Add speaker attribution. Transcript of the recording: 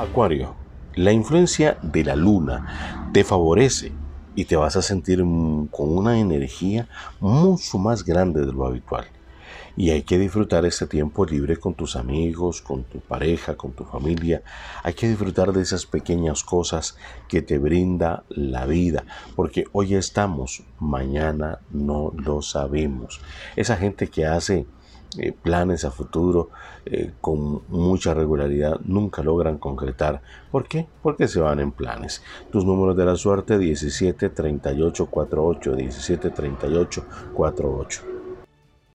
Speaker 1: Acuario, la influencia de la luna te favorece y te vas a sentir con una energía mucho más grande de lo habitual. Y hay que disfrutar este tiempo libre con tus amigos, con tu pareja, con tu familia. Hay que disfrutar de esas pequeñas cosas que te brinda la vida. Porque hoy estamos, mañana no lo sabemos. Esa gente que hace eh, planes a futuro eh, con mucha regularidad nunca logran concretar. ¿Por qué? Porque se van en planes. Tus números de la suerte 17 38 48 17 38 48.